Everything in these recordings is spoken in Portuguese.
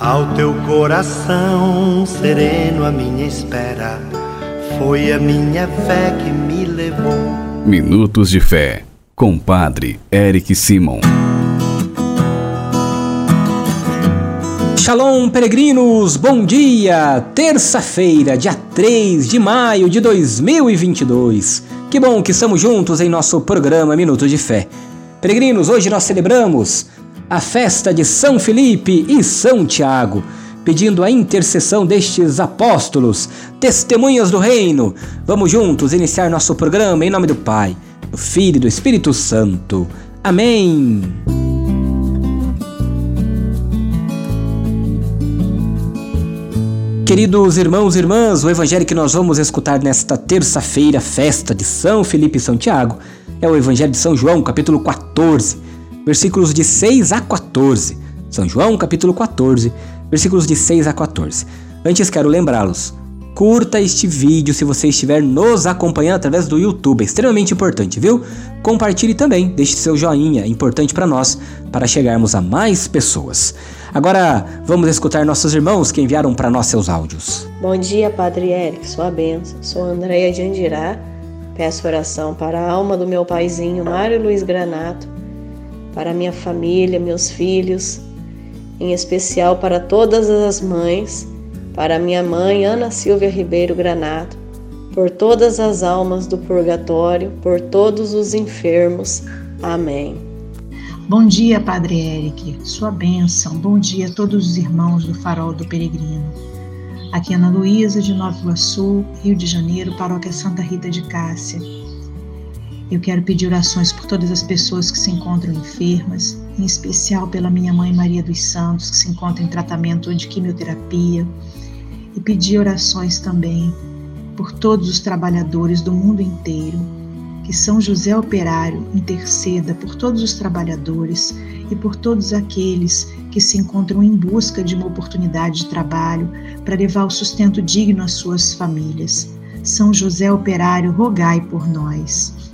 Ao teu coração sereno, a minha espera foi a minha fé que me levou. Minutos de Fé, com Padre Eric Simon. Shalom, peregrinos! Bom dia! Terça-feira, dia 3 de maio de 2022. Que bom que estamos juntos em nosso programa Minutos de Fé. Peregrinos, hoje nós celebramos a festa de São Felipe e São Tiago, pedindo a intercessão destes apóstolos, testemunhas do reino. Vamos juntos iniciar nosso programa em nome do Pai, do Filho e do Espírito Santo. Amém. Queridos irmãos e irmãs, o evangelho que nós vamos escutar nesta terça-feira, festa de São Felipe e São Tiago, é o evangelho de São João, capítulo 14 versículos de 6 a 14. São João, capítulo 14, versículos de 6 a 14. Antes quero lembrá-los, curta este vídeo se você estiver nos acompanhando através do YouTube, é extremamente importante, viu? Compartilhe também, deixe seu joinha, é importante para nós, para chegarmos a mais pessoas. Agora vamos escutar nossos irmãos que enviaram para nós seus áudios. Bom dia, Padre Eric, sua benção. Sou Andréia de Andirá. Peço oração para a alma do meu paizinho Mário Luiz Granato, para minha família, meus filhos, em especial para todas as mães, para minha mãe Ana Silvia Ribeiro Granato, por todas as almas do purgatório, por todos os enfermos. Amém. Bom dia, Padre Eric, sua bênção. Bom dia a todos os irmãos do Farol do Peregrino. Aqui é Ana Luísa, de Nova Iguaçu, Rio de Janeiro, Paróquia Santa Rita de Cássia. Eu quero pedir orações por todas as pessoas que se encontram enfermas, em especial pela minha mãe Maria dos Santos, que se encontra em tratamento de quimioterapia, e pedir orações também por todos os trabalhadores do mundo inteiro. Que São José Operário interceda por todos os trabalhadores e por todos aqueles que se encontram em busca de uma oportunidade de trabalho para levar o sustento digno às suas famílias. São José Operário, rogai por nós.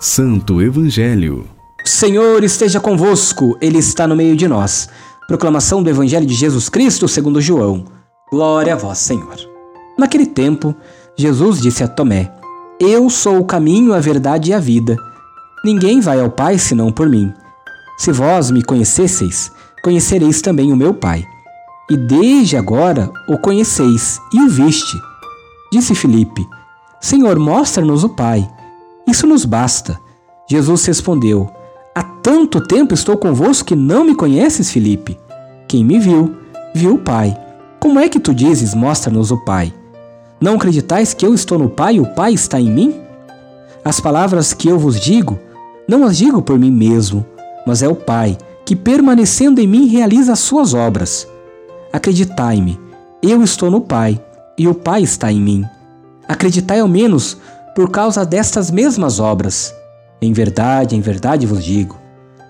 Santo Evangelho. Senhor esteja convosco, Ele está no meio de nós. Proclamação do Evangelho de Jesus Cristo segundo João. Glória a vós, Senhor. Naquele tempo, Jesus disse a Tomé: Eu sou o caminho, a verdade e a vida. Ninguém vai ao Pai senão por mim. Se vós me conhecesseis, conhecereis também o meu Pai. E desde agora o conheceis e o viste. Disse Filipe: Senhor, mostra-nos o Pai isso nos basta. Jesus respondeu: Há tanto tempo estou convosco que não me conheces, Filipe? Quem me viu, viu o Pai. Como é que tu dizes: Mostra-nos o Pai? Não acreditais que eu estou no Pai e o Pai está em mim? As palavras que eu vos digo, não as digo por mim mesmo, mas é o Pai que, permanecendo em mim, realiza as suas obras. Acreditai-me, eu estou no Pai e o Pai está em mim. Acreditai ao menos por causa destas mesmas obras. Em verdade, em verdade vos digo: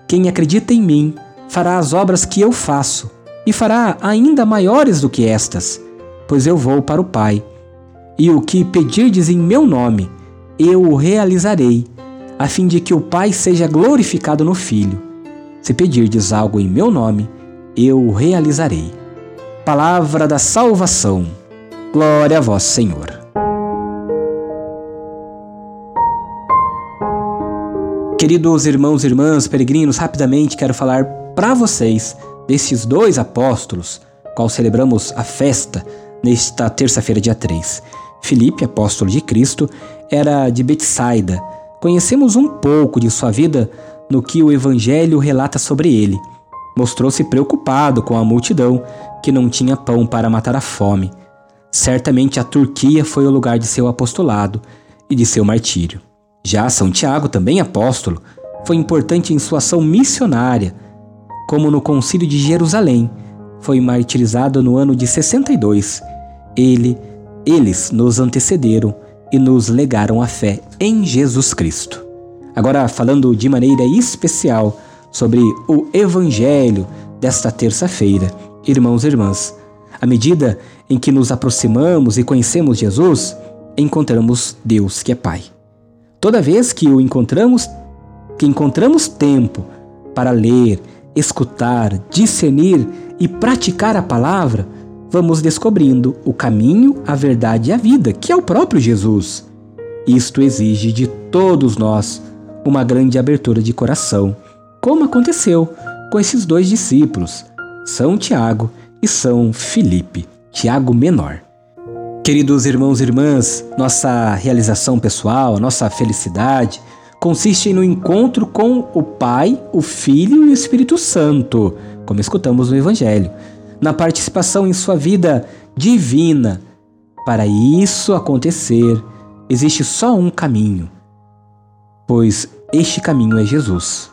quem acredita em mim fará as obras que eu faço, e fará ainda maiores do que estas, pois eu vou para o Pai. E o que pedirdes em meu nome, eu o realizarei, a fim de que o Pai seja glorificado no Filho. Se pedirdes algo em meu nome, eu o realizarei. Palavra da salvação. Glória a vós, Senhor. Queridos irmãos e irmãs, peregrinos, rapidamente quero falar para vocês destes dois apóstolos, qual celebramos a festa nesta terça-feira, dia 3. Filipe, apóstolo de Cristo, era de Betsaida. Conhecemos um pouco de sua vida no que o Evangelho relata sobre ele. Mostrou-se preocupado com a multidão que não tinha pão para matar a fome. Certamente a Turquia foi o lugar de seu apostolado e de seu martírio. Já São Tiago, também apóstolo, foi importante em sua ação missionária, como no Concílio de Jerusalém. Foi martirizado no ano de 62. Ele, eles nos antecederam e nos legaram a fé em Jesus Cristo. Agora, falando de maneira especial sobre o Evangelho desta terça-feira, irmãos e irmãs, à medida em que nos aproximamos e conhecemos Jesus, encontramos Deus que é Pai. Toda vez que o encontramos, que encontramos tempo para ler, escutar, discernir e praticar a palavra, vamos descobrindo o caminho, a verdade e a vida, que é o próprio Jesus. Isto exige de todos nós uma grande abertura de coração, como aconteceu com esses dois discípulos, São Tiago e São Filipe, Tiago Menor. Queridos irmãos e irmãs, nossa realização pessoal, nossa felicidade consiste no encontro com o Pai, o Filho e o Espírito Santo, como escutamos no Evangelho, na participação em sua vida divina. Para isso acontecer, existe só um caminho, pois este caminho é Jesus.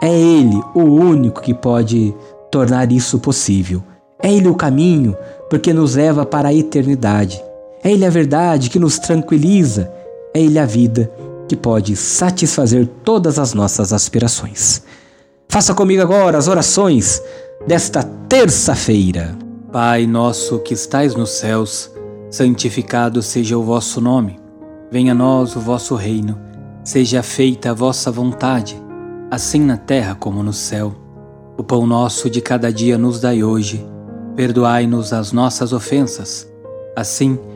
É Ele o único que pode tornar isso possível. É Ele o caminho porque nos leva para a eternidade. É Ele a verdade que nos tranquiliza. É Ele a vida que pode satisfazer todas as nossas aspirações. Faça comigo agora as orações desta terça-feira. Pai nosso que estais nos céus, santificado seja o vosso nome. Venha a nós o vosso reino. Seja feita a vossa vontade, assim na terra como no céu. O pão nosso de cada dia nos dai hoje. Perdoai-nos as nossas ofensas, assim como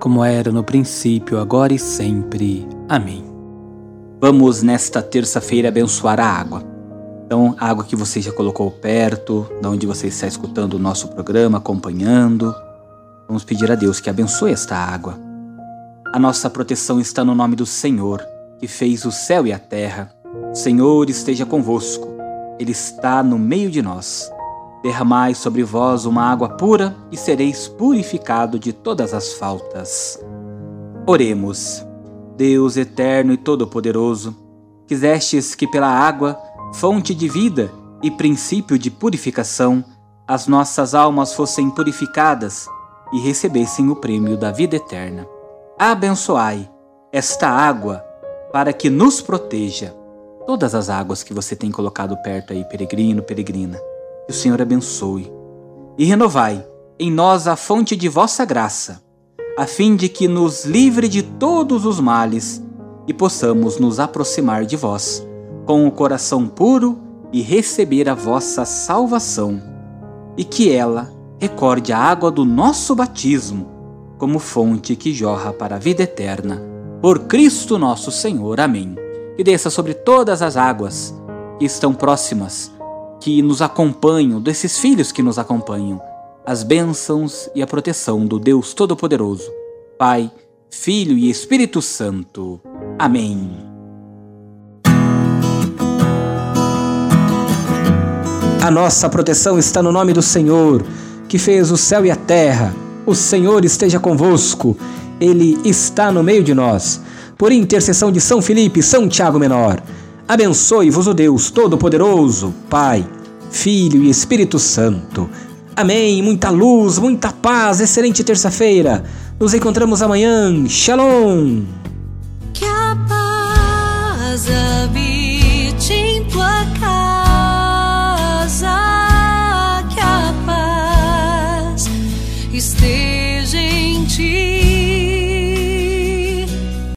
como era no princípio, agora e sempre. Amém. Vamos nesta terça-feira abençoar a água. Então, a água que você já colocou perto, de onde você está escutando o nosso programa, acompanhando. Vamos pedir a Deus que abençoe esta água. A nossa proteção está no nome do Senhor, que fez o céu e a terra. O Senhor esteja convosco. Ele está no meio de nós. Derramai sobre vós uma água pura e sereis purificado de todas as faltas. Oremos. Deus eterno e todo-poderoso, quisestes que pela água, fonte de vida e princípio de purificação, as nossas almas fossem purificadas e recebessem o prêmio da vida eterna. Abençoai esta água para que nos proteja. Todas as águas que você tem colocado perto aí, peregrino, peregrina que o Senhor abençoe. E renovai em nós a fonte de vossa graça, a fim de que nos livre de todos os males e possamos nos aproximar de vós com o coração puro e receber a vossa salvação, e que ela recorde a água do nosso batismo como fonte que jorra para a vida eterna. Por Cristo nosso Senhor. Amém. E desça sobre todas as águas que estão próximas que nos acompanham, desses filhos que nos acompanham, as bênçãos e a proteção do Deus Todo-Poderoso, Pai, Filho e Espírito Santo. Amém. A nossa proteção está no nome do Senhor, que fez o céu e a terra. O Senhor esteja convosco, Ele está no meio de nós. Por intercessão de São Felipe, São Tiago Menor, abençoe-vos o Deus Todo-Poderoso, Pai, Filho e Espírito Santo. Amém. Muita luz, muita paz. Excelente terça-feira. Nos encontramos amanhã. Shalom.